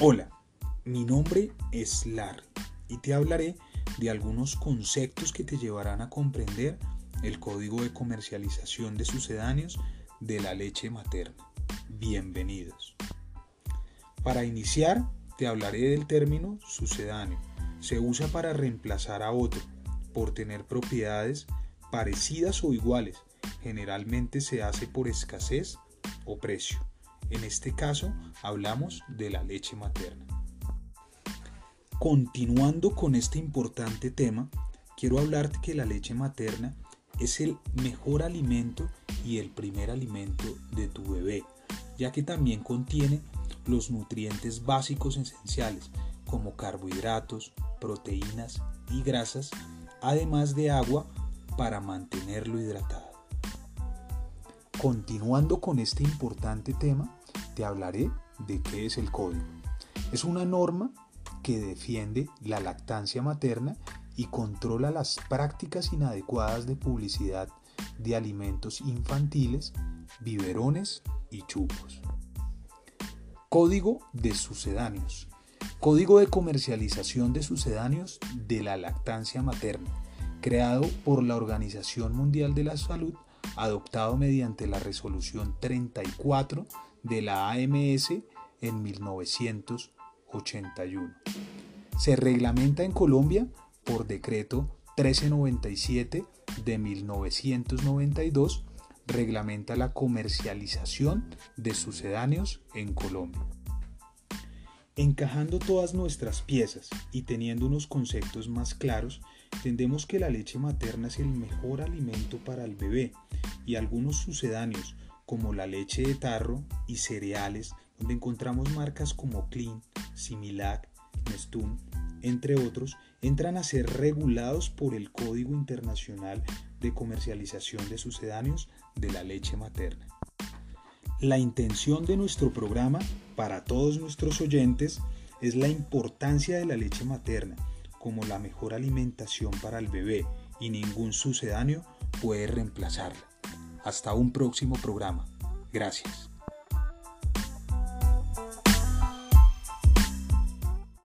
Hola, mi nombre es Larry y te hablaré de algunos conceptos que te llevarán a comprender el código de comercialización de sucedáneos de la leche materna. Bienvenidos. Para iniciar, te hablaré del término sucedáneo. Se usa para reemplazar a otro por tener propiedades parecidas o iguales. Generalmente se hace por escasez o precio. En este caso hablamos de la leche materna. Continuando con este importante tema, quiero hablarte que la leche materna es el mejor alimento y el primer alimento de tu bebé, ya que también contiene los nutrientes básicos esenciales como carbohidratos, proteínas y grasas, además de agua para mantenerlo hidratado. Continuando con este importante tema, te hablaré de qué es el código. Es una norma que defiende la lactancia materna y controla las prácticas inadecuadas de publicidad de alimentos infantiles, biberones y chupos. Código de sucedáneos. Código de comercialización de sucedáneos de la lactancia materna, creado por la Organización Mundial de la Salud, adoptado mediante la resolución 34 de la AMS en 1981. Se reglamenta en Colombia por decreto 1397 de 1992, reglamenta la comercialización de sucedáneos en Colombia. Encajando todas nuestras piezas y teniendo unos conceptos más claros, entendemos que la leche materna es el mejor alimento para el bebé y algunos sucedáneos como la leche de tarro y cereales, donde encontramos marcas como Clean, Similac, Nestum, entre otros, entran a ser regulados por el Código Internacional de Comercialización de Sucedáneos de la Leche Materna. La intención de nuestro programa para todos nuestros oyentes es la importancia de la leche materna como la mejor alimentación para el bebé y ningún sucedáneo puede reemplazarla. Hasta un próximo programa. Gracias.